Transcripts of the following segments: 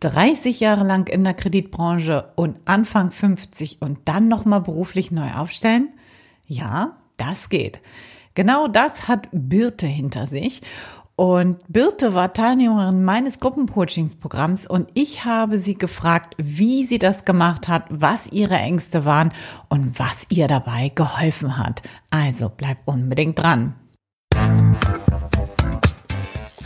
30 Jahre lang in der Kreditbranche und Anfang 50 und dann nochmal beruflich neu aufstellen? Ja, das geht. Genau das hat Birte hinter sich. Und Birte war Teilnehmerin meines Gruppencoachingsprogramms und ich habe sie gefragt, wie sie das gemacht hat, was ihre Ängste waren und was ihr dabei geholfen hat. Also bleib unbedingt dran.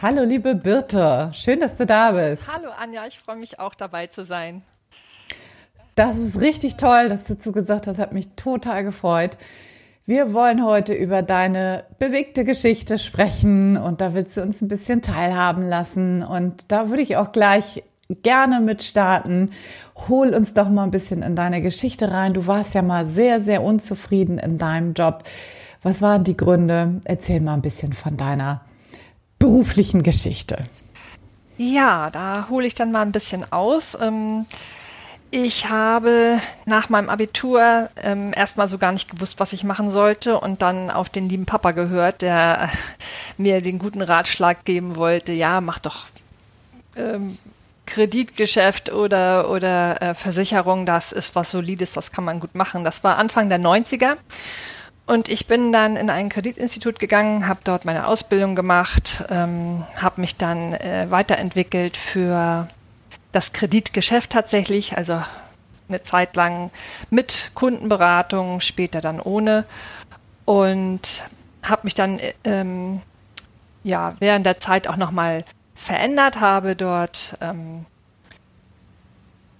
Hallo, liebe Birte. Schön, dass du da bist. Hallo, Anja. Ich freue mich auch dabei zu sein. Das ist richtig toll, dass du zugesagt hast. Hat mich total gefreut. Wir wollen heute über deine bewegte Geschichte sprechen und da willst du uns ein bisschen teilhaben lassen. Und da würde ich auch gleich gerne mit starten. Hol uns doch mal ein bisschen in deine Geschichte rein. Du warst ja mal sehr, sehr unzufrieden in deinem Job. Was waren die Gründe? Erzähl mal ein bisschen von deiner beruflichen Geschichte? Ja, da hole ich dann mal ein bisschen aus. Ähm, ich habe nach meinem Abitur ähm, erstmal so gar nicht gewusst, was ich machen sollte und dann auf den lieben Papa gehört, der mir den guten Ratschlag geben wollte, ja, mach doch ähm, Kreditgeschäft oder, oder äh, Versicherung, das ist was Solides, das kann man gut machen. Das war Anfang der 90er. Und ich bin dann in ein Kreditinstitut gegangen, habe dort meine Ausbildung gemacht, ähm, habe mich dann äh, weiterentwickelt für das Kreditgeschäft tatsächlich, also eine Zeit lang mit Kundenberatung, später dann ohne. Und habe mich dann ähm, ja während der Zeit auch nochmal verändert, habe dort, ähm,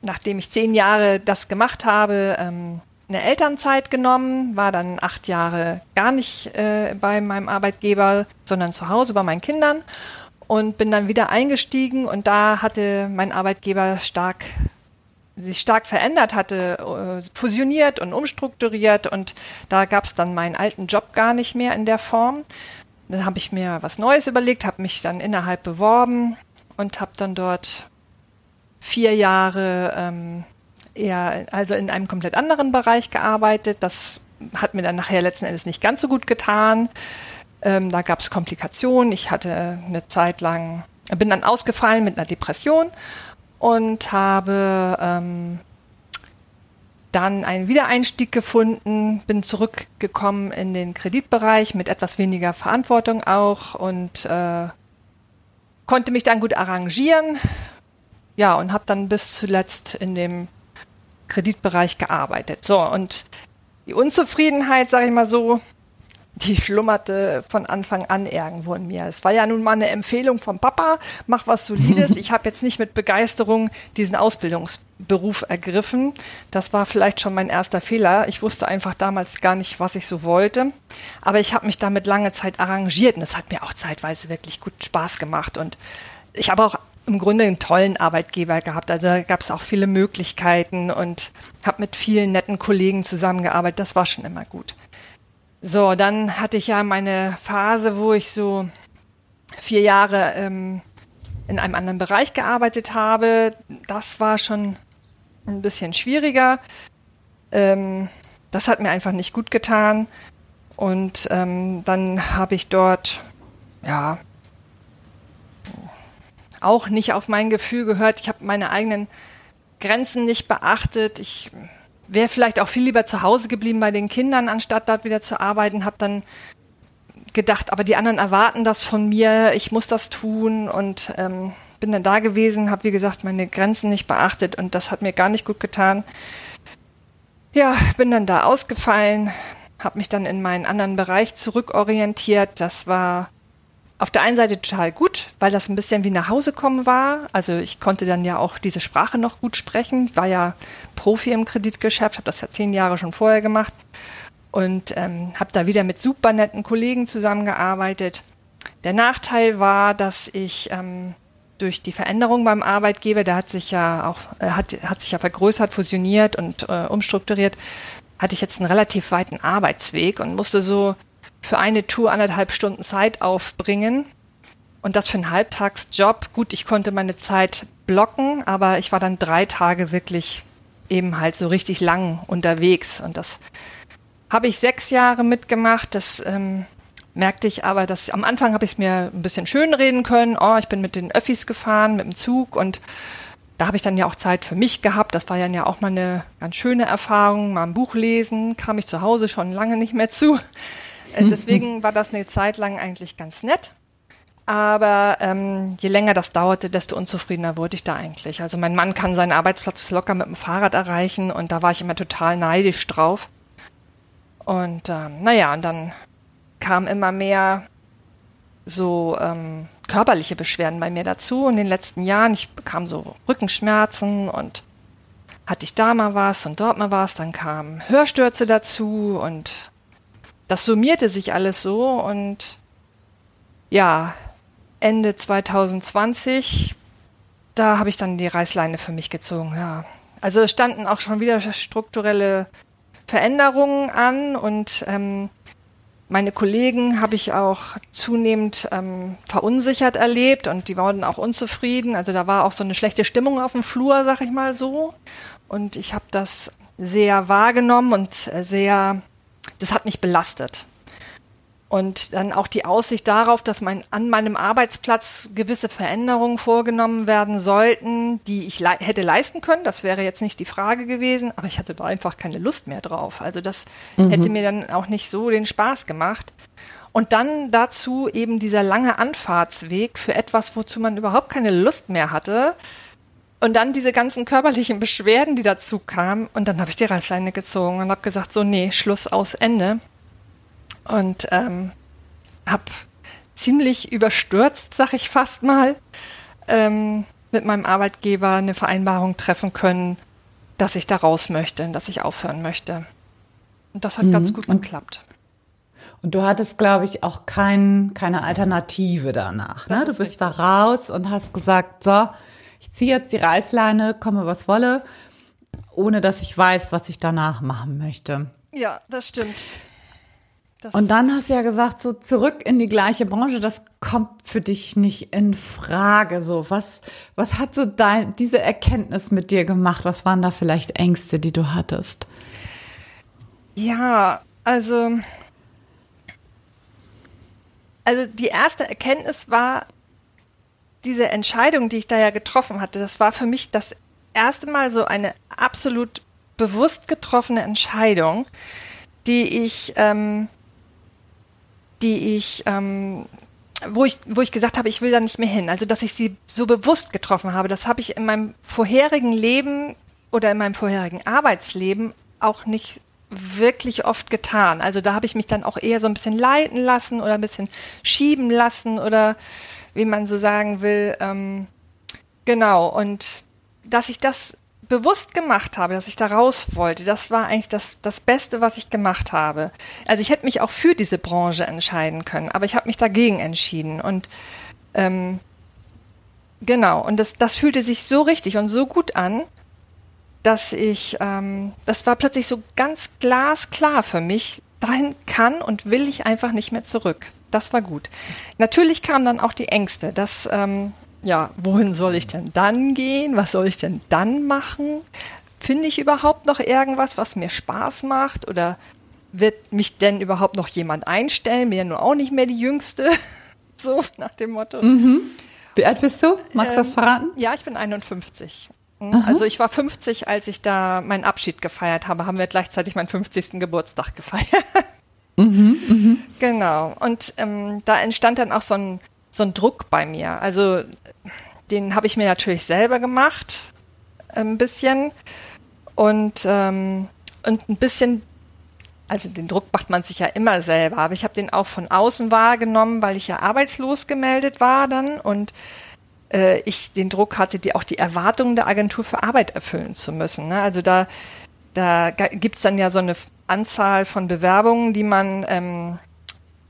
nachdem ich zehn Jahre das gemacht habe, ähm, eine Elternzeit genommen, war dann acht Jahre gar nicht äh, bei meinem Arbeitgeber, sondern zu Hause bei meinen Kindern und bin dann wieder eingestiegen und da hatte mein Arbeitgeber stark sich stark verändert hatte, äh, fusioniert und umstrukturiert und da gab es dann meinen alten Job gar nicht mehr in der Form. Dann habe ich mir was Neues überlegt, habe mich dann innerhalb beworben und habe dann dort vier Jahre ähm, eher, also in einem komplett anderen Bereich gearbeitet. Das hat mir dann nachher letzten Endes nicht ganz so gut getan. Ähm, da gab es Komplikationen. Ich hatte eine Zeit lang, bin dann ausgefallen mit einer Depression und habe ähm, dann einen Wiedereinstieg gefunden, bin zurückgekommen in den Kreditbereich mit etwas weniger Verantwortung auch und äh, konnte mich dann gut arrangieren. Ja, und habe dann bis zuletzt in dem Kreditbereich gearbeitet. So, und die Unzufriedenheit, sage ich mal so, die schlummerte von Anfang an irgendwo in mir. Es war ja nun mal eine Empfehlung vom Papa, mach was Solides. Ich habe jetzt nicht mit Begeisterung diesen Ausbildungsberuf ergriffen. Das war vielleicht schon mein erster Fehler. Ich wusste einfach damals gar nicht, was ich so wollte. Aber ich habe mich damit lange Zeit arrangiert und es hat mir auch zeitweise wirklich gut Spaß gemacht. Und ich habe auch im Grunde einen tollen Arbeitgeber gehabt. Also da gab es auch viele Möglichkeiten und habe mit vielen netten Kollegen zusammengearbeitet. Das war schon immer gut. So, dann hatte ich ja meine Phase, wo ich so vier Jahre ähm, in einem anderen Bereich gearbeitet habe. Das war schon ein bisschen schwieriger. Ähm, das hat mir einfach nicht gut getan. Und ähm, dann habe ich dort, ja, auch nicht auf mein Gefühl gehört. Ich habe meine eigenen Grenzen nicht beachtet. Ich wäre vielleicht auch viel lieber zu Hause geblieben bei den Kindern, anstatt dort wieder zu arbeiten. Habe dann gedacht, aber die anderen erwarten das von mir, ich muss das tun und ähm, bin dann da gewesen, habe wie gesagt meine Grenzen nicht beachtet und das hat mir gar nicht gut getan. Ja, bin dann da ausgefallen, habe mich dann in meinen anderen Bereich zurückorientiert. Das war auf der einen Seite total gut, weil das ein bisschen wie nach Hause kommen war. Also ich konnte dann ja auch diese Sprache noch gut sprechen, war ja Profi im Kreditgeschäft, habe das ja zehn Jahre schon vorher gemacht und ähm, habe da wieder mit super netten Kollegen zusammengearbeitet. Der Nachteil war, dass ich ähm, durch die Veränderung beim Arbeitgeber, der hat sich ja auch, äh, hat, hat sich ja vergrößert, fusioniert und äh, umstrukturiert, hatte ich jetzt einen relativ weiten Arbeitsweg und musste so für eine Tour anderthalb Stunden Zeit aufbringen. Und das für einen Halbtagsjob. Gut, ich konnte meine Zeit blocken, aber ich war dann drei Tage wirklich eben halt so richtig lang unterwegs. Und das habe ich sechs Jahre mitgemacht. Das ähm, merkte ich aber, dass am Anfang habe ich es mir ein bisschen schön reden können. Oh, ich bin mit den Öffis gefahren, mit dem Zug und da habe ich dann ja auch Zeit für mich gehabt. Das war dann ja auch mal eine ganz schöne Erfahrung. Mal ein Buch lesen, kam ich zu Hause schon lange nicht mehr zu. Äh, deswegen war das eine Zeit lang eigentlich ganz nett. Aber ähm, je länger das dauerte, desto unzufriedener wurde ich da eigentlich. Also mein Mann kann seinen Arbeitsplatz locker mit dem Fahrrad erreichen und da war ich immer total neidisch drauf. Und ähm, naja, und dann kam immer mehr so ähm, körperliche Beschwerden bei mir dazu. In den letzten Jahren, ich bekam so Rückenschmerzen und hatte ich da mal was und dort mal was. Dann kamen Hörstürze dazu und das summierte sich alles so und ja, Ende 2020, da habe ich dann die Reißleine für mich gezogen, ja. Also es standen auch schon wieder strukturelle Veränderungen an und ähm, meine Kollegen habe ich auch zunehmend ähm, verunsichert erlebt und die waren auch unzufrieden. Also da war auch so eine schlechte Stimmung auf dem Flur, sag ich mal so. Und ich habe das sehr wahrgenommen und äh, sehr, das hat mich belastet. Und dann auch die Aussicht darauf, dass mein, an meinem Arbeitsplatz gewisse Veränderungen vorgenommen werden sollten, die ich le hätte leisten können. Das wäre jetzt nicht die Frage gewesen, aber ich hatte da einfach keine Lust mehr drauf. Also das mhm. hätte mir dann auch nicht so den Spaß gemacht. Und dann dazu eben dieser lange Anfahrtsweg für etwas, wozu man überhaupt keine Lust mehr hatte. Und dann diese ganzen körperlichen Beschwerden, die dazu kamen. Und dann habe ich die Reißleine gezogen und habe gesagt, so, nee, Schluss aus Ende und ähm, habe ziemlich überstürzt, sag ich fast mal, ähm, mit meinem Arbeitgeber eine Vereinbarung treffen können, dass ich da raus möchte, dass ich aufhören möchte. Und das hat mhm. ganz gut geklappt. Und du hattest, glaube ich, auch kein, keine Alternative danach. Ne? Du bist richtig. da raus und hast gesagt, so, ich ziehe jetzt die Reißleine, komme was wolle, ohne dass ich weiß, was ich danach machen möchte. Ja, das stimmt. Das und dann hast du ja gesagt, so zurück in die gleiche Branche, das kommt für dich nicht in Frage. So, was, was hat so dein, diese Erkenntnis mit dir gemacht? Was waren da vielleicht Ängste, die du hattest? Ja, also, also die erste Erkenntnis war diese Entscheidung, die ich da ja getroffen hatte. Das war für mich das erste Mal so eine absolut bewusst getroffene Entscheidung, die ich ähm, die ich, ähm, wo ich, wo ich gesagt habe, ich will da nicht mehr hin. Also, dass ich sie so bewusst getroffen habe, das habe ich in meinem vorherigen Leben oder in meinem vorherigen Arbeitsleben auch nicht wirklich oft getan. Also da habe ich mich dann auch eher so ein bisschen leiten lassen oder ein bisschen schieben lassen oder wie man so sagen will. Ähm, genau. Und dass ich das bewusst gemacht habe, dass ich da raus wollte, das war eigentlich das, das Beste, was ich gemacht habe. Also ich hätte mich auch für diese Branche entscheiden können, aber ich habe mich dagegen entschieden. Und ähm, genau, und das, das fühlte sich so richtig und so gut an, dass ich, ähm, das war plötzlich so ganz glasklar für mich, dahin kann und will ich einfach nicht mehr zurück. Das war gut. Natürlich kamen dann auch die Ängste, dass ähm, ja, wohin soll ich denn dann gehen? Was soll ich denn dann machen? Finde ich überhaupt noch irgendwas, was mir Spaß macht? Oder wird mich denn überhaupt noch jemand einstellen? Bin ja nun auch nicht mehr die Jüngste. so nach dem Motto. Mhm. Wie alt bist du? Magst du ähm, das verraten? Ja, ich bin 51. Mhm. Also ich war 50, als ich da meinen Abschied gefeiert habe, haben wir gleichzeitig meinen 50. Geburtstag gefeiert. Mhm, mh. Genau. Und ähm, da entstand dann auch so ein so ein Druck bei mir. Also den habe ich mir natürlich selber gemacht, ein bisschen. Und, ähm, und ein bisschen, also den Druck macht man sich ja immer selber, aber ich habe den auch von außen wahrgenommen, weil ich ja arbeitslos gemeldet war dann und äh, ich den Druck hatte, die auch die Erwartungen der Agentur für Arbeit erfüllen zu müssen. Ne? Also da, da gibt es dann ja so eine Anzahl von Bewerbungen, die man ähm,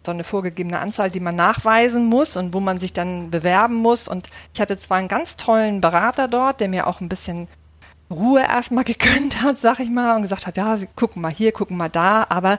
so eine vorgegebene Anzahl, die man nachweisen muss und wo man sich dann bewerben muss. Und ich hatte zwar einen ganz tollen Berater dort, der mir auch ein bisschen Ruhe erstmal gegönnt hat, sag ich mal, und gesagt hat, ja, gucken mal hier, gucken mal da, aber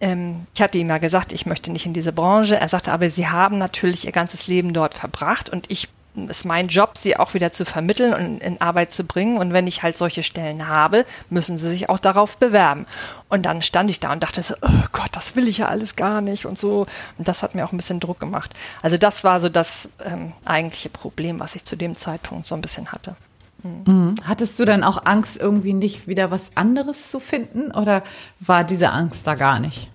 ähm, ich hatte ihm ja gesagt, ich möchte nicht in diese Branche. Er sagte, aber Sie haben natürlich Ihr ganzes Leben dort verbracht und ich ist mein Job, sie auch wieder zu vermitteln und in Arbeit zu bringen. Und wenn ich halt solche Stellen habe, müssen sie sich auch darauf bewerben. Und dann stand ich da und dachte so, oh Gott, das will ich ja alles gar nicht und so. Und das hat mir auch ein bisschen Druck gemacht. Also das war so das ähm, eigentliche Problem, was ich zu dem Zeitpunkt so ein bisschen hatte. Mhm. Hattest du dann auch Angst, irgendwie nicht wieder was anderes zu finden oder war diese Angst da gar nicht?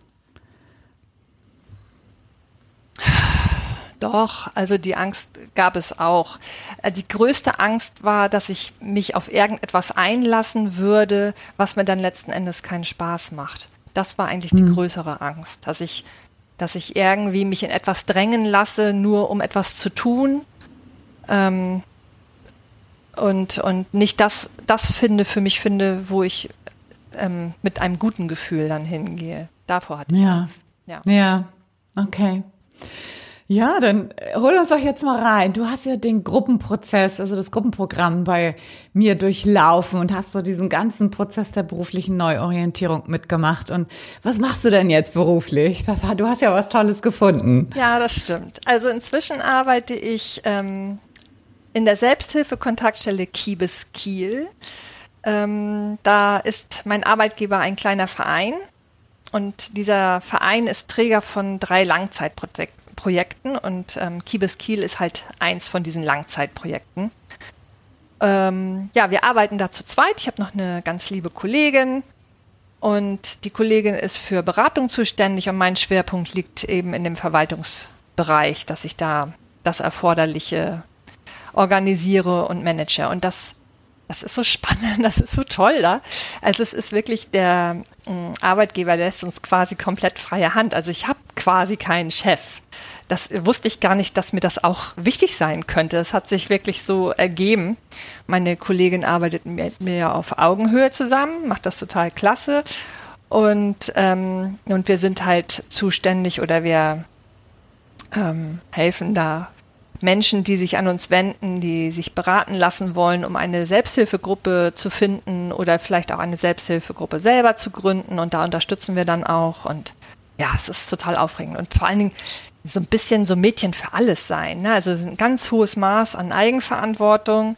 Doch, also die Angst gab es auch. Äh, die größte Angst war, dass ich mich auf irgendetwas einlassen würde, was mir dann letzten Endes keinen Spaß macht. Das war eigentlich die mhm. größere Angst, dass ich, dass ich irgendwie mich in etwas drängen lasse, nur um etwas zu tun. Ähm, und, und nicht das, das finde für mich finde, wo ich ähm, mit einem guten Gefühl dann hingehe. Davor hatte ich ja. Angst. Ja. Ja, okay. Ja, dann äh, hol uns doch jetzt mal rein. Du hast ja den Gruppenprozess, also das Gruppenprogramm bei mir durchlaufen und hast so diesen ganzen Prozess der beruflichen Neuorientierung mitgemacht. Und was machst du denn jetzt beruflich? Du hast ja was Tolles gefunden. Ja, das stimmt. Also inzwischen arbeite ich ähm, in der Selbsthilfe-Kontaktstelle Kiebes Kiel. Ähm, da ist mein Arbeitgeber ein kleiner Verein. Und dieser Verein ist Träger von drei Langzeitprojekten. Projekten und ähm, Kibes Kiel ist halt eins von diesen Langzeitprojekten. Ähm, ja, wir arbeiten da zu zweit. Ich habe noch eine ganz liebe Kollegin und die Kollegin ist für Beratung zuständig und mein Schwerpunkt liegt eben in dem Verwaltungsbereich, dass ich da das Erforderliche organisiere und manage. Und das, das ist so spannend, das ist so toll da. Also es ist wirklich der äh, Arbeitgeber, lässt uns quasi komplett freie Hand. Also ich habe quasi keinen Chef das wusste ich gar nicht, dass mir das auch wichtig sein könnte. Es hat sich wirklich so ergeben. Meine Kollegin arbeitet mit mir auf Augenhöhe zusammen, macht das total klasse. Und, ähm, und wir sind halt zuständig oder wir ähm, helfen da Menschen, die sich an uns wenden, die sich beraten lassen wollen, um eine Selbsthilfegruppe zu finden oder vielleicht auch eine Selbsthilfegruppe selber zu gründen. Und da unterstützen wir dann auch. Und ja, es ist total aufregend. Und vor allen Dingen so ein bisschen so Mädchen für alles sein. Ne? Also ein ganz hohes Maß an Eigenverantwortung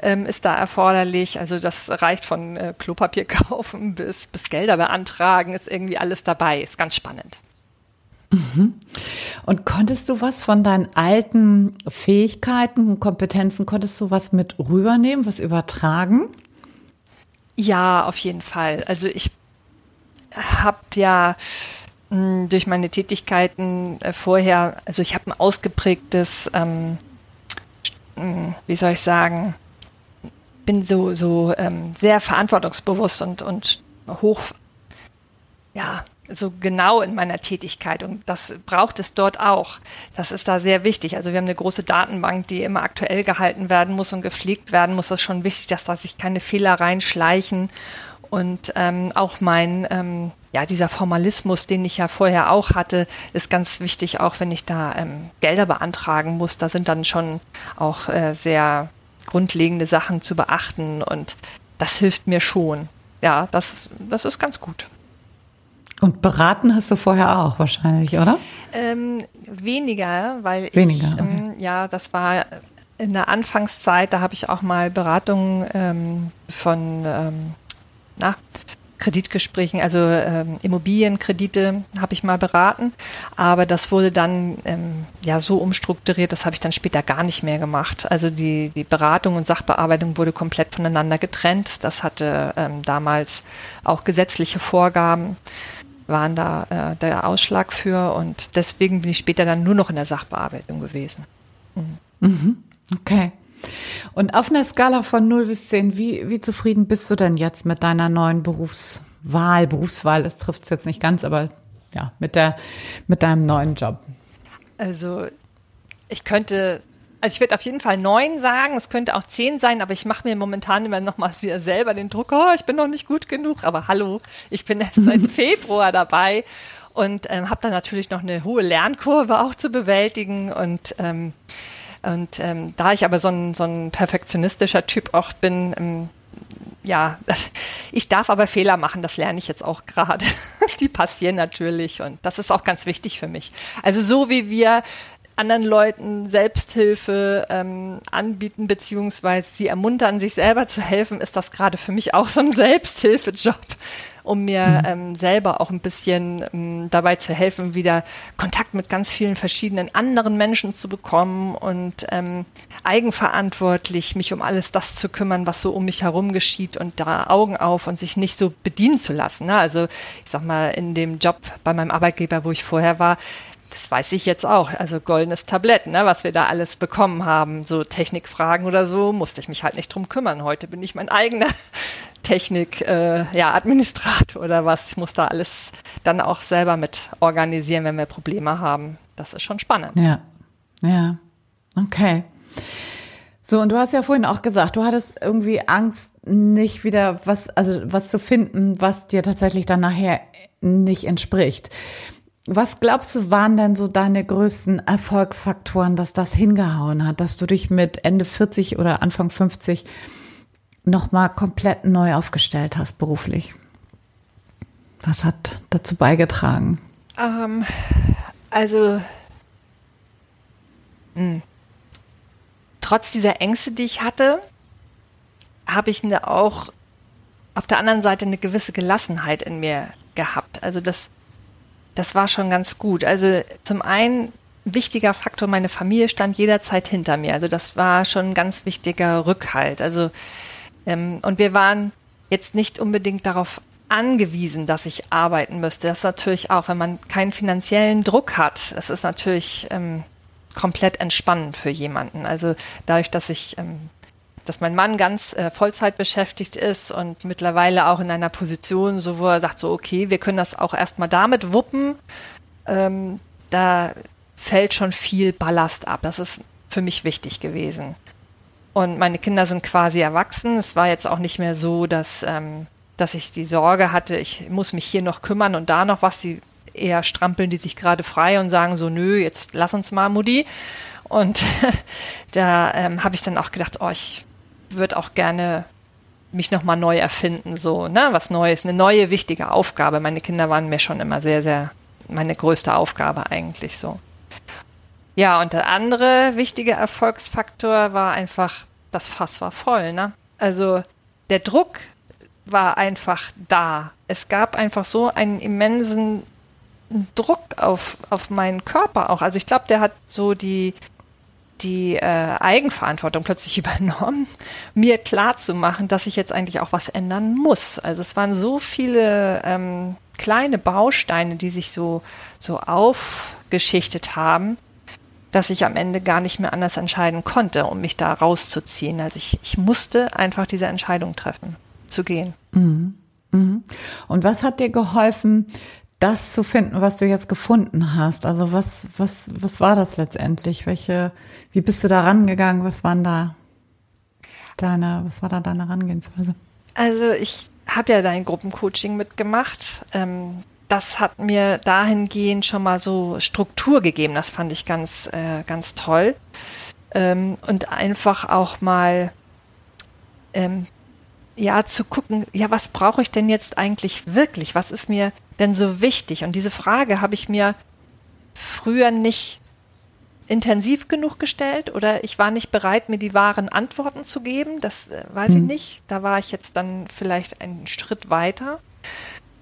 ähm, ist da erforderlich. Also das reicht von äh, Klopapier kaufen bis, bis Gelder beantragen, ist irgendwie alles dabei. Ist ganz spannend. Mhm. Und konntest du was von deinen alten Fähigkeiten und Kompetenzen, konntest du was mit rübernehmen, was übertragen? Ja, auf jeden Fall. Also ich habe ja durch meine Tätigkeiten äh, vorher, also ich habe ein ausgeprägtes, ähm, wie soll ich sagen, bin so, so ähm, sehr verantwortungsbewusst und, und hoch, ja, so genau in meiner Tätigkeit und das braucht es dort auch. Das ist da sehr wichtig. Also wir haben eine große Datenbank, die immer aktuell gehalten werden muss und gepflegt werden muss. Das ist schon wichtig, dass da sich keine Fehler reinschleichen und ähm, auch mein ähm, ja, dieser Formalismus, den ich ja vorher auch hatte, ist ganz wichtig, auch wenn ich da ähm, Gelder beantragen muss. Da sind dann schon auch äh, sehr grundlegende Sachen zu beachten und das hilft mir schon. Ja, das, das ist ganz gut. Und beraten hast du vorher auch wahrscheinlich, oder? Ähm, weniger, weil weniger, ich, okay. ähm, ja, das war in der Anfangszeit, da habe ich auch mal Beratungen ähm, von, ähm, na, Kreditgesprächen, also ähm, Immobilienkredite habe ich mal beraten, aber das wurde dann ähm, ja so umstrukturiert, das habe ich dann später gar nicht mehr gemacht. Also die, die Beratung und Sachbearbeitung wurde komplett voneinander getrennt. Das hatte ähm, damals auch gesetzliche Vorgaben waren da äh, der Ausschlag für und deswegen bin ich später dann nur noch in der Sachbearbeitung gewesen. Mhm. Mhm. Okay. Und auf einer Skala von 0 bis 10, wie, wie zufrieden bist du denn jetzt mit deiner neuen Berufswahl? Berufswahl, das trifft es jetzt nicht ganz, aber ja, mit, der, mit deinem neuen Job. Also ich könnte, also ich würde auf jeden Fall neun sagen, es könnte auch zehn sein, aber ich mache mir momentan immer noch mal wieder selber den Druck, oh, ich bin noch nicht gut genug, aber hallo, ich bin erst seit Februar dabei und ähm, habe dann natürlich noch eine hohe Lernkurve auch zu bewältigen. Und ähm, und ähm, da ich aber so ein, so ein perfektionistischer Typ auch bin, ähm, ja, ich darf aber Fehler machen, das lerne ich jetzt auch gerade. Die passieren natürlich und das ist auch ganz wichtig für mich. Also so wie wir anderen Leuten Selbsthilfe ähm, anbieten, beziehungsweise sie ermuntern, sich selber zu helfen, ist das gerade für mich auch so ein Selbsthilfejob um mir mhm. ähm, selber auch ein bisschen ähm, dabei zu helfen, wieder Kontakt mit ganz vielen verschiedenen anderen Menschen zu bekommen und ähm, eigenverantwortlich mich um alles das zu kümmern, was so um mich herum geschieht und da Augen auf und sich nicht so bedienen zu lassen. Ne? Also ich sag mal, in dem Job bei meinem Arbeitgeber, wo ich vorher war, das weiß ich jetzt auch, also goldenes Tablett, ne, was wir da alles bekommen haben, so Technikfragen oder so, musste ich mich halt nicht drum kümmern. Heute bin ich mein eigener Technik, äh, ja, oder was. Ich muss da alles dann auch selber mit organisieren, wenn wir Probleme haben. Das ist schon spannend. Ja, ja, okay. So, und du hast ja vorhin auch gesagt, du hattest irgendwie Angst, nicht wieder was, also was zu finden, was dir tatsächlich dann nachher nicht entspricht. Was glaubst du, waren denn so deine größten Erfolgsfaktoren, dass das hingehauen hat, dass du dich mit Ende 40 oder Anfang 50 nochmal komplett neu aufgestellt hast beruflich? Was hat dazu beigetragen? Ähm, also, mh. Hm. trotz dieser Ängste, die ich hatte, habe ich eine auch auf der anderen Seite eine gewisse Gelassenheit in mir gehabt. Also das, das war schon ganz gut. Also zum einen wichtiger Faktor, meine Familie stand jederzeit hinter mir. Also das war schon ein ganz wichtiger Rückhalt. Also ähm, und wir waren jetzt nicht unbedingt darauf angewiesen, dass ich arbeiten müsste. Das ist natürlich auch, wenn man keinen finanziellen Druck hat, das ist natürlich ähm, komplett entspannend für jemanden. Also dadurch, dass ich, ähm, dass mein Mann ganz äh, Vollzeit beschäftigt ist und mittlerweile auch in einer Position, so wo er sagt, so okay, wir können das auch erstmal damit wuppen, ähm, da fällt schon viel Ballast ab. Das ist für mich wichtig gewesen. Und meine Kinder sind quasi erwachsen. Es war jetzt auch nicht mehr so, dass, ähm, dass ich die Sorge hatte, ich muss mich hier noch kümmern und da noch was. Sie eher strampeln die sich gerade frei und sagen so, nö, jetzt lass uns mal, Mutti. Und da ähm, habe ich dann auch gedacht, oh, ich würde auch gerne mich nochmal neu erfinden, so, ne, was Neues, eine neue wichtige Aufgabe. Meine Kinder waren mir schon immer sehr, sehr meine größte Aufgabe eigentlich so. Ja, und der andere wichtige Erfolgsfaktor war einfach, das Fass war voll, ne? Also der Druck war einfach da. Es gab einfach so einen immensen Druck auf, auf meinen Körper auch. Also ich glaube, der hat so die, die äh, Eigenverantwortung plötzlich übernommen, mir klar zu machen, dass ich jetzt eigentlich auch was ändern muss. Also es waren so viele ähm, kleine Bausteine, die sich so, so aufgeschichtet haben, dass ich am Ende gar nicht mehr anders entscheiden konnte, um mich da rauszuziehen. Also ich, ich musste einfach diese Entscheidung treffen, zu gehen. Mhm. Mhm. Und was hat dir geholfen, das zu finden, was du jetzt gefunden hast? Also was, was, was war das letztendlich? Welche, wie bist du da rangegangen? Was waren da deine, was war da deine Herangehensweise? Also ich habe ja dein Gruppencoaching mitgemacht. Ähm, das hat mir dahingehend schon mal so Struktur gegeben. Das fand ich ganz, äh, ganz toll. Ähm, und einfach auch mal, ähm, ja, zu gucken, ja, was brauche ich denn jetzt eigentlich wirklich? Was ist mir denn so wichtig? Und diese Frage habe ich mir früher nicht intensiv genug gestellt oder ich war nicht bereit, mir die wahren Antworten zu geben. Das äh, weiß hm. ich nicht. Da war ich jetzt dann vielleicht einen Schritt weiter.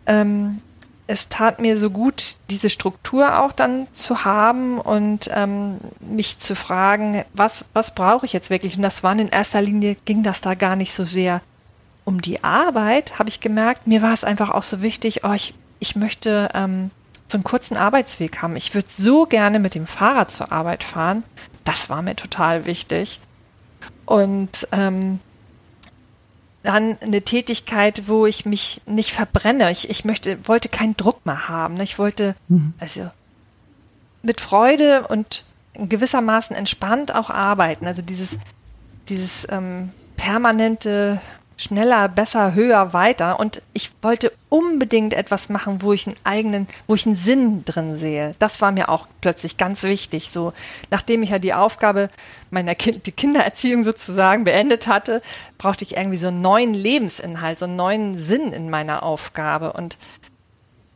Ähm, es tat mir so gut, diese Struktur auch dann zu haben und ähm, mich zu fragen, was, was brauche ich jetzt wirklich? Und das war in erster Linie, ging das da gar nicht so sehr um die Arbeit, habe ich gemerkt. Mir war es einfach auch so wichtig, oh, ich, ich möchte ähm, so einen kurzen Arbeitsweg haben. Ich würde so gerne mit dem Fahrrad zur Arbeit fahren. Das war mir total wichtig. Und ähm, dann eine Tätigkeit, wo ich mich nicht verbrenne. Ich, ich möchte, wollte keinen Druck mehr haben. Ne? Ich wollte mhm. also mit Freude und gewissermaßen entspannt auch arbeiten. Also dieses, dieses ähm, permanente schneller, besser, höher, weiter. Und ich wollte unbedingt etwas machen, wo ich einen eigenen, wo ich einen Sinn drin sehe. Das war mir auch plötzlich ganz wichtig. So, nachdem ich ja die Aufgabe meiner kind, die Kindererziehung sozusagen beendet hatte, brauchte ich irgendwie so einen neuen Lebensinhalt, so einen neuen Sinn in meiner Aufgabe. Und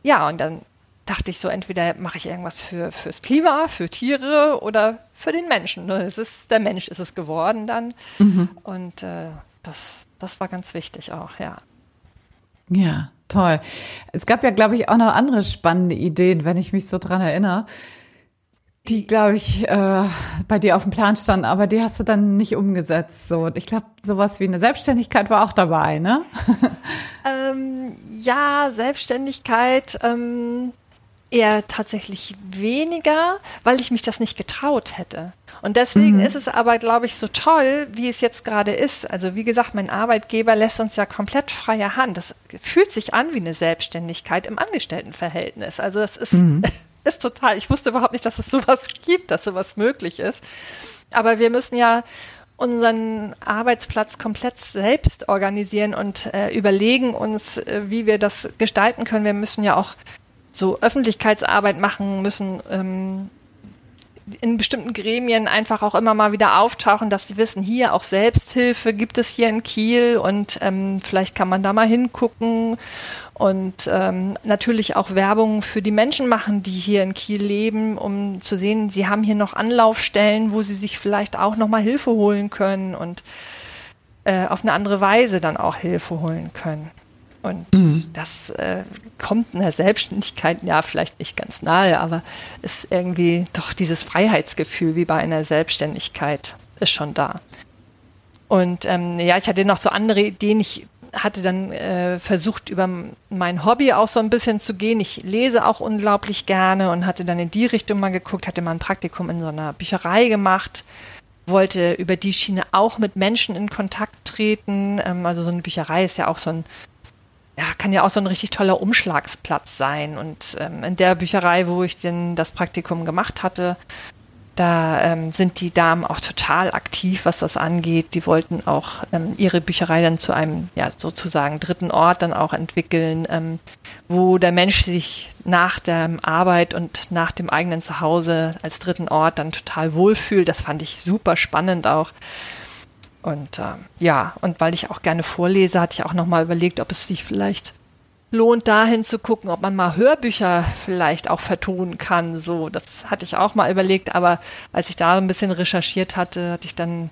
ja, und dann dachte ich so, entweder mache ich irgendwas für, fürs Klima, für Tiere oder für den Menschen. Ne? Es ist, der Mensch ist es geworden dann. Mhm. Und äh, das, das war ganz wichtig auch, ja. Ja, toll. Es gab ja, glaube ich, auch noch andere spannende Ideen, wenn ich mich so dran erinnere, die, glaube ich, äh, bei dir auf dem Plan standen, aber die hast du dann nicht umgesetzt. So, ich glaube, sowas wie eine Selbstständigkeit war auch dabei, ne? ähm, ja, Selbstständigkeit. Ähm eher tatsächlich weniger, weil ich mich das nicht getraut hätte. Und deswegen mhm. ist es aber, glaube ich, so toll, wie es jetzt gerade ist. Also wie gesagt, mein Arbeitgeber lässt uns ja komplett freie Hand. Das fühlt sich an wie eine Selbstständigkeit im Angestelltenverhältnis. Also das ist, mhm. ist total, ich wusste überhaupt nicht, dass es sowas gibt, dass sowas möglich ist. Aber wir müssen ja unseren Arbeitsplatz komplett selbst organisieren und äh, überlegen uns, äh, wie wir das gestalten können. Wir müssen ja auch so Öffentlichkeitsarbeit machen müssen, ähm, in bestimmten Gremien einfach auch immer mal wieder auftauchen, dass sie wissen, hier auch Selbsthilfe gibt es hier in Kiel und ähm, vielleicht kann man da mal hingucken und ähm, natürlich auch Werbung für die Menschen machen, die hier in Kiel leben, um zu sehen, sie haben hier noch Anlaufstellen, wo sie sich vielleicht auch noch mal Hilfe holen können und äh, auf eine andere Weise dann auch Hilfe holen können. Und mhm. das äh, kommt in der Selbstständigkeit, ja, vielleicht nicht ganz nahe, aber ist irgendwie doch dieses Freiheitsgefühl wie bei einer Selbstständigkeit ist schon da. Und ähm, ja, ich hatte noch so andere Ideen. Ich hatte dann äh, versucht, über mein Hobby auch so ein bisschen zu gehen. Ich lese auch unglaublich gerne und hatte dann in die Richtung mal geguckt, hatte mal ein Praktikum in so einer Bücherei gemacht, wollte über die Schiene auch mit Menschen in Kontakt treten. Ähm, also so eine Bücherei ist ja auch so ein ja, kann ja auch so ein richtig toller Umschlagsplatz sein. Und ähm, in der Bücherei, wo ich denn das Praktikum gemacht hatte, da ähm, sind die Damen auch total aktiv, was das angeht. Die wollten auch ähm, ihre Bücherei dann zu einem, ja, sozusagen dritten Ort dann auch entwickeln, ähm, wo der Mensch sich nach der Arbeit und nach dem eigenen Zuhause als dritten Ort dann total wohlfühlt. Das fand ich super spannend auch. Und äh, ja, und weil ich auch gerne vorlese, hatte ich auch nochmal überlegt, ob es sich vielleicht lohnt, dahin zu gucken, ob man mal Hörbücher vielleicht auch vertonen kann. So, das hatte ich auch mal überlegt, aber als ich da ein bisschen recherchiert hatte, hatte ich dann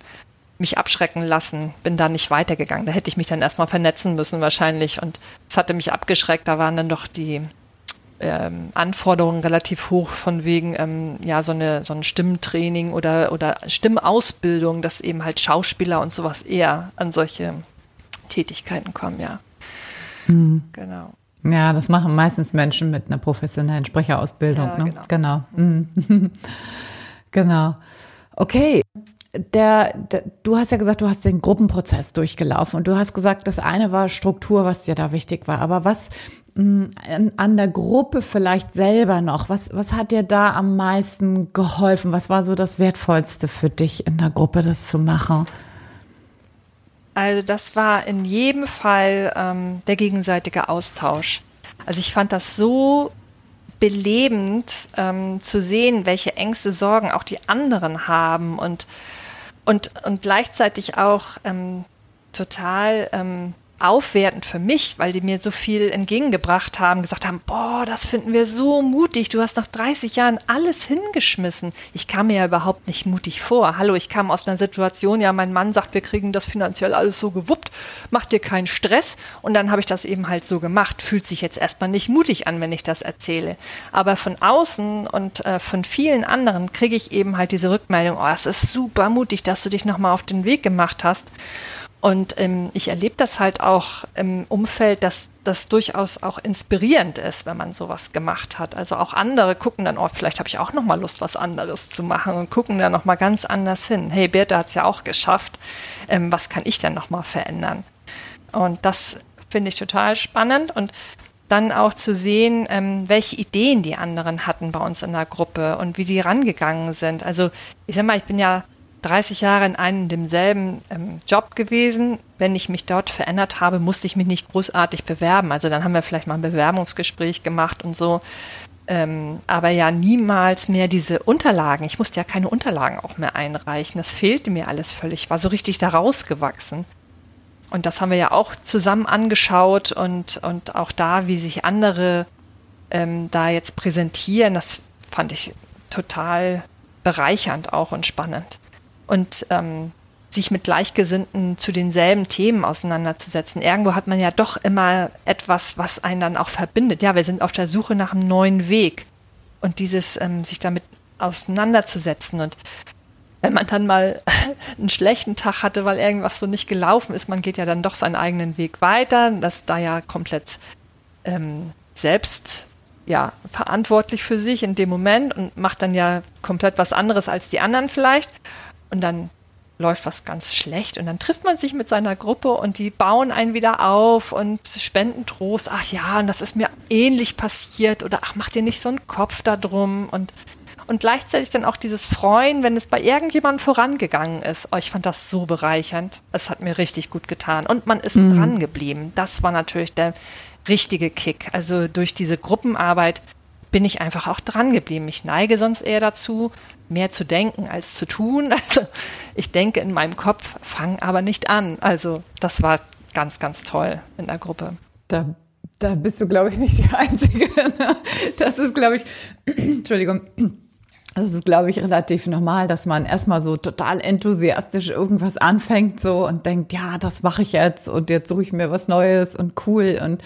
mich abschrecken lassen, bin da nicht weitergegangen. Da hätte ich mich dann erstmal vernetzen müssen wahrscheinlich und es hatte mich abgeschreckt. Da waren dann doch die ähm, Anforderungen relativ hoch von wegen ähm, ja so eine so ein Stimmtraining oder oder Stimmausbildung, dass eben halt Schauspieler und sowas eher an solche Tätigkeiten kommen, ja. Mhm. Genau. Ja, das machen meistens Menschen mit einer professionellen Sprecherausbildung. Ja, ne? Genau. Genau. Mhm. genau. Okay. Der, der, du hast ja gesagt, du hast den Gruppenprozess durchgelaufen und du hast gesagt, das eine war Struktur, was dir da wichtig war. Aber was an der Gruppe vielleicht selber noch? Was, was hat dir da am meisten geholfen? Was war so das Wertvollste für dich in der Gruppe, das zu machen? Also das war in jedem Fall ähm, der gegenseitige Austausch. Also ich fand das so belebend ähm, zu sehen, welche Ängste, Sorgen auch die anderen haben und, und, und gleichzeitig auch ähm, total ähm, aufwertend für mich, weil die mir so viel entgegengebracht haben, gesagt haben, boah, das finden wir so mutig, du hast nach 30 Jahren alles hingeschmissen. Ich kam mir ja überhaupt nicht mutig vor. Hallo, ich kam aus einer Situation, ja, mein Mann sagt, wir kriegen das finanziell alles so gewuppt, mach dir keinen Stress und dann habe ich das eben halt so gemacht. Fühlt sich jetzt erstmal nicht mutig an, wenn ich das erzähle. Aber von außen und äh, von vielen anderen kriege ich eben halt diese Rückmeldung, oh, es ist super mutig, dass du dich nochmal auf den Weg gemacht hast. Und ähm, ich erlebe das halt auch im Umfeld, dass das durchaus auch inspirierend ist, wenn man sowas gemacht hat. Also auch andere gucken dann, oh, vielleicht habe ich auch noch mal Lust, was anderes zu machen und gucken da noch mal ganz anders hin. Hey, Bertha hat es ja auch geschafft. Ähm, was kann ich denn noch mal verändern? Und das finde ich total spannend und dann auch zu sehen, ähm, welche Ideen die anderen hatten bei uns in der Gruppe und wie die rangegangen sind. Also ich sag mal, ich bin ja 30 Jahre in einem demselben ähm, Job gewesen. Wenn ich mich dort verändert habe, musste ich mich nicht großartig bewerben. Also dann haben wir vielleicht mal ein Bewerbungsgespräch gemacht und so. Ähm, aber ja niemals mehr diese Unterlagen. Ich musste ja keine Unterlagen auch mehr einreichen. Das fehlte mir alles völlig. Ich war so richtig da rausgewachsen. Und das haben wir ja auch zusammen angeschaut und, und auch da, wie sich andere ähm, da jetzt präsentieren, das fand ich total bereichernd auch und spannend. Und ähm, sich mit Gleichgesinnten zu denselben Themen auseinanderzusetzen. Irgendwo hat man ja doch immer etwas, was einen dann auch verbindet. Ja, wir sind auf der Suche nach einem neuen Weg. Und dieses, ähm, sich damit auseinanderzusetzen. Und wenn man dann mal einen schlechten Tag hatte, weil irgendwas so nicht gelaufen ist, man geht ja dann doch seinen eigenen Weg weiter. Das da ja komplett ähm, selbst ja, verantwortlich für sich in dem Moment und macht dann ja komplett was anderes als die anderen vielleicht. Und dann läuft was ganz schlecht und dann trifft man sich mit seiner Gruppe und die bauen einen wieder auf und spenden Trost. Ach ja, und das ist mir ähnlich passiert oder ach, mach dir nicht so einen Kopf da drum und und gleichzeitig dann auch dieses Freuen, wenn es bei irgendjemandem vorangegangen ist. Oh, ich fand das so bereichernd. Es hat mir richtig gut getan. Und man ist mhm. dran geblieben. Das war natürlich der richtige Kick. Also durch diese Gruppenarbeit bin ich einfach auch dran geblieben. Ich neige sonst eher dazu, mehr zu denken als zu tun. Also ich denke in meinem Kopf, fange aber nicht an. Also das war ganz, ganz toll in der Gruppe. Da, da bist du, glaube ich, nicht die Einzige. Ne? Das ist, glaube ich, Entschuldigung. Das ist, glaube ich, relativ normal, dass man erstmal so total enthusiastisch irgendwas anfängt so und denkt, ja, das mache ich jetzt und jetzt suche ich mir was Neues und cool und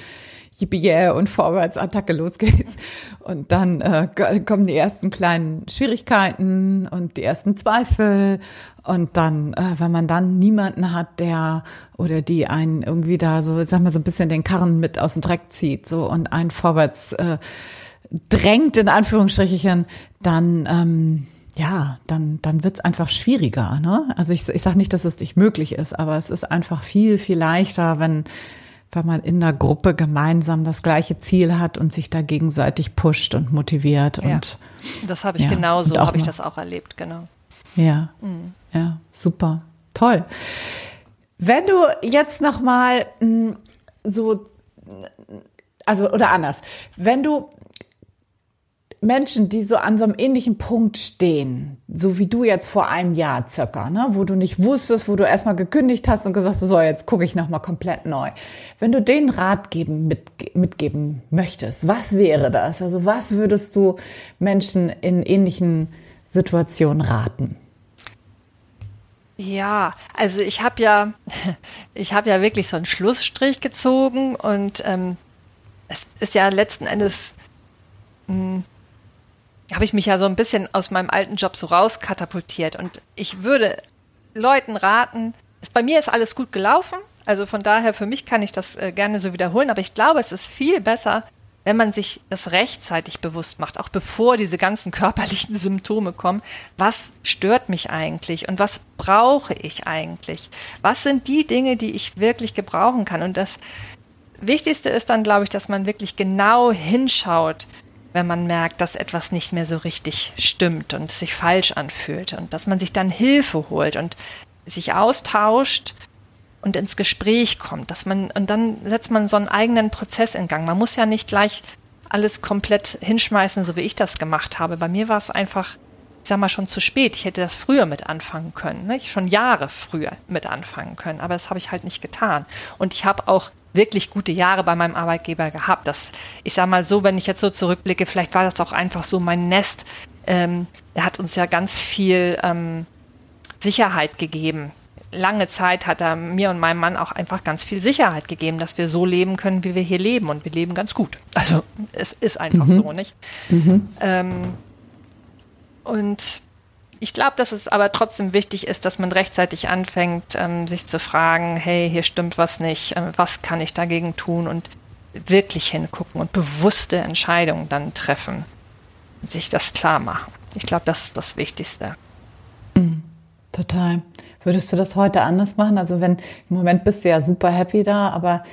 yippie yeah und Vorwärtsattacke, los geht's. Und dann äh, kommen die ersten kleinen Schwierigkeiten und die ersten Zweifel. Und dann, äh, wenn man dann niemanden hat, der oder die einen irgendwie da so, sag mal, so ein bisschen den Karren mit aus dem Dreck zieht, so und einen vorwärts äh, drängt, in Anführungsstrichen, dann ähm, ja, dann, dann wird's einfach schwieriger. Ne? Also ich, ich sage nicht, dass es nicht möglich ist, aber es ist einfach viel, viel leichter, wenn wenn man in der Gruppe gemeinsam das gleiche Ziel hat und sich da gegenseitig pusht und motiviert. Ja, und das habe ich ja, genauso, habe ich das auch erlebt, genau. Ja, mhm. ja, super, toll. Wenn du jetzt noch mal hm, so, also oder anders, wenn du Menschen, die so an so einem ähnlichen Punkt stehen, so wie du jetzt vor einem Jahr circa, ne, wo du nicht wusstest, wo du erstmal gekündigt hast und gesagt hast, so jetzt gucke ich nochmal komplett neu. Wenn du den Rat geben, mit, mitgeben möchtest, was wäre das? Also was würdest du Menschen in ähnlichen Situationen raten? Ja, also ich habe ja, ich habe ja wirklich so einen Schlussstrich gezogen und ähm, es ist ja letzten Endes mh, hm, habe ich mich ja so ein bisschen aus meinem alten Job so rauskatapultiert. Und ich würde Leuten raten, es, bei mir ist alles gut gelaufen. Also von daher, für mich kann ich das äh, gerne so wiederholen. Aber ich glaube, es ist viel besser, wenn man sich das rechtzeitig bewusst macht, auch bevor diese ganzen körperlichen Symptome kommen. Was stört mich eigentlich und was brauche ich eigentlich? Was sind die Dinge, die ich wirklich gebrauchen kann? Und das Wichtigste ist dann, glaube ich, dass man wirklich genau hinschaut, wenn man merkt, dass etwas nicht mehr so richtig stimmt und sich falsch anfühlt und dass man sich dann Hilfe holt und sich austauscht und ins Gespräch kommt, dass man und dann setzt man so einen eigenen Prozess in Gang. Man muss ja nicht gleich alles komplett hinschmeißen, so wie ich das gemacht habe. Bei mir war es einfach, ich sag mal, schon zu spät. Ich hätte das früher mit anfangen können, ne? schon Jahre früher mit anfangen können, aber das habe ich halt nicht getan. Und ich habe auch wirklich gute Jahre bei meinem Arbeitgeber gehabt. Das, ich sage mal so, wenn ich jetzt so zurückblicke, vielleicht war das auch einfach so mein Nest. Ähm, er hat uns ja ganz viel ähm, Sicherheit gegeben. Lange Zeit hat er mir und meinem Mann auch einfach ganz viel Sicherheit gegeben, dass wir so leben können, wie wir hier leben. Und wir leben ganz gut. Also es ist einfach mhm. so, nicht? Mhm. Ähm, und ich glaube, dass es aber trotzdem wichtig ist, dass man rechtzeitig anfängt, ähm, sich zu fragen, hey, hier stimmt was nicht, äh, was kann ich dagegen tun und wirklich hingucken und bewusste Entscheidungen dann treffen, sich das klar machen. Ich glaube, das ist das Wichtigste. Mhm, total. Würdest du das heute anders machen? Also wenn im Moment bist du ja super happy da, aber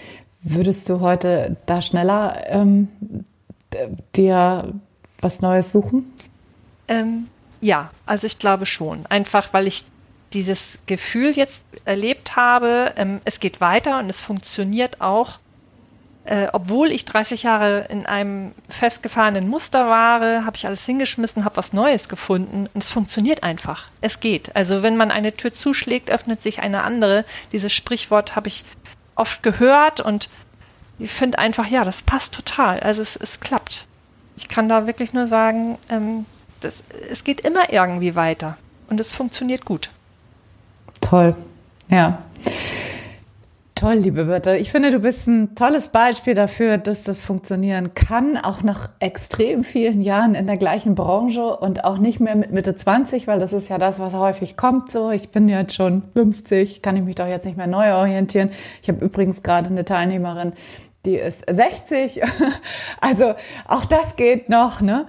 würdest du heute da schneller ähm, dir was Neues suchen? Ähm, ja, also ich glaube schon. Einfach weil ich dieses Gefühl jetzt erlebt habe, ähm, es geht weiter und es funktioniert auch, äh, obwohl ich 30 Jahre in einem festgefahrenen Muster war, habe ich alles hingeschmissen, habe was Neues gefunden und es funktioniert einfach. Es geht. Also wenn man eine Tür zuschlägt, öffnet sich eine andere. Dieses Sprichwort habe ich oft gehört und ich finde einfach, ja, das passt total. Also es, es klappt. Ich kann da wirklich nur sagen, ähm, das, es geht immer irgendwie weiter und es funktioniert gut. Toll, ja. Toll, liebe Birte. Ich finde, du bist ein tolles Beispiel dafür, dass das funktionieren kann, auch nach extrem vielen Jahren in der gleichen Branche und auch nicht mehr mit Mitte 20, weil das ist ja das, was häufig kommt. So, ich bin jetzt schon 50, kann ich mich doch jetzt nicht mehr neu orientieren. Ich habe übrigens gerade eine Teilnehmerin, die ist 60. Also auch das geht noch. Ne?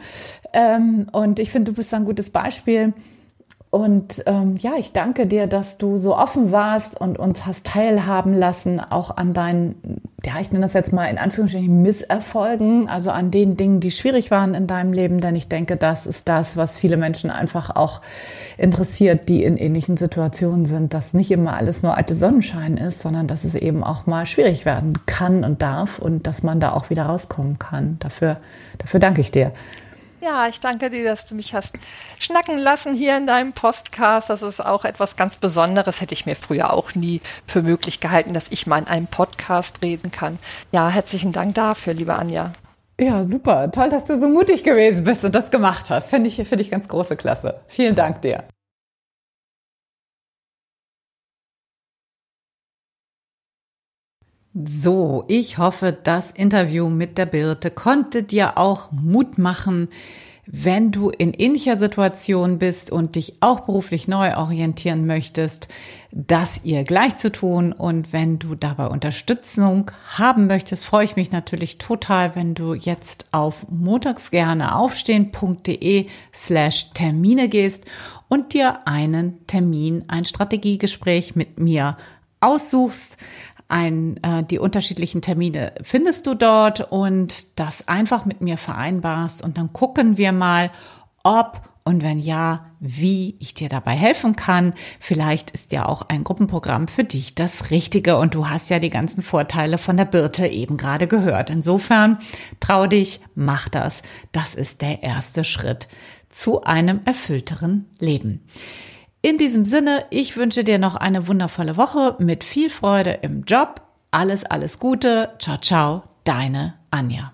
Ähm, und ich finde, du bist ein gutes Beispiel und ähm, ja, ich danke dir, dass du so offen warst und uns hast teilhaben lassen, auch an deinen, ja, ich nenne das jetzt mal in Anführungsstrichen Misserfolgen, also an den Dingen, die schwierig waren in deinem Leben. Denn ich denke, das ist das, was viele Menschen einfach auch interessiert, die in ähnlichen Situationen sind, dass nicht immer alles nur alte Sonnenschein ist, sondern dass es eben auch mal schwierig werden kann und darf und dass man da auch wieder rauskommen kann. Dafür, dafür danke ich dir. Ja, ich danke dir, dass du mich hast schnacken lassen hier in deinem Podcast. Das ist auch etwas ganz Besonderes. Hätte ich mir früher auch nie für möglich gehalten, dass ich mal in einem Podcast reden kann. Ja, herzlichen Dank dafür, liebe Anja. Ja, super. Toll, dass du so mutig gewesen bist und das gemacht hast. Finde ich, finde ich ganz große Klasse. Vielen Dank dir. So, ich hoffe, das Interview mit der Birte konnte dir auch Mut machen, wenn du in ähnlicher Situation bist und dich auch beruflich neu orientieren möchtest, das ihr gleich zu tun. Und wenn du dabei Unterstützung haben möchtest, freue ich mich natürlich total, wenn du jetzt auf montagsgerneaufstehen.de slash Termine gehst und dir einen Termin, ein Strategiegespräch mit mir aussuchst ein, äh, die unterschiedlichen Termine findest du dort und das einfach mit mir vereinbarst und dann gucken wir mal, ob und wenn ja, wie ich dir dabei helfen kann. Vielleicht ist ja auch ein Gruppenprogramm für dich das Richtige und du hast ja die ganzen Vorteile von der Birte eben gerade gehört. Insofern trau dich, mach das. Das ist der erste Schritt zu einem erfüllteren Leben. In diesem Sinne, ich wünsche dir noch eine wundervolle Woche mit viel Freude im Job. Alles, alles Gute. Ciao, ciao, deine Anja.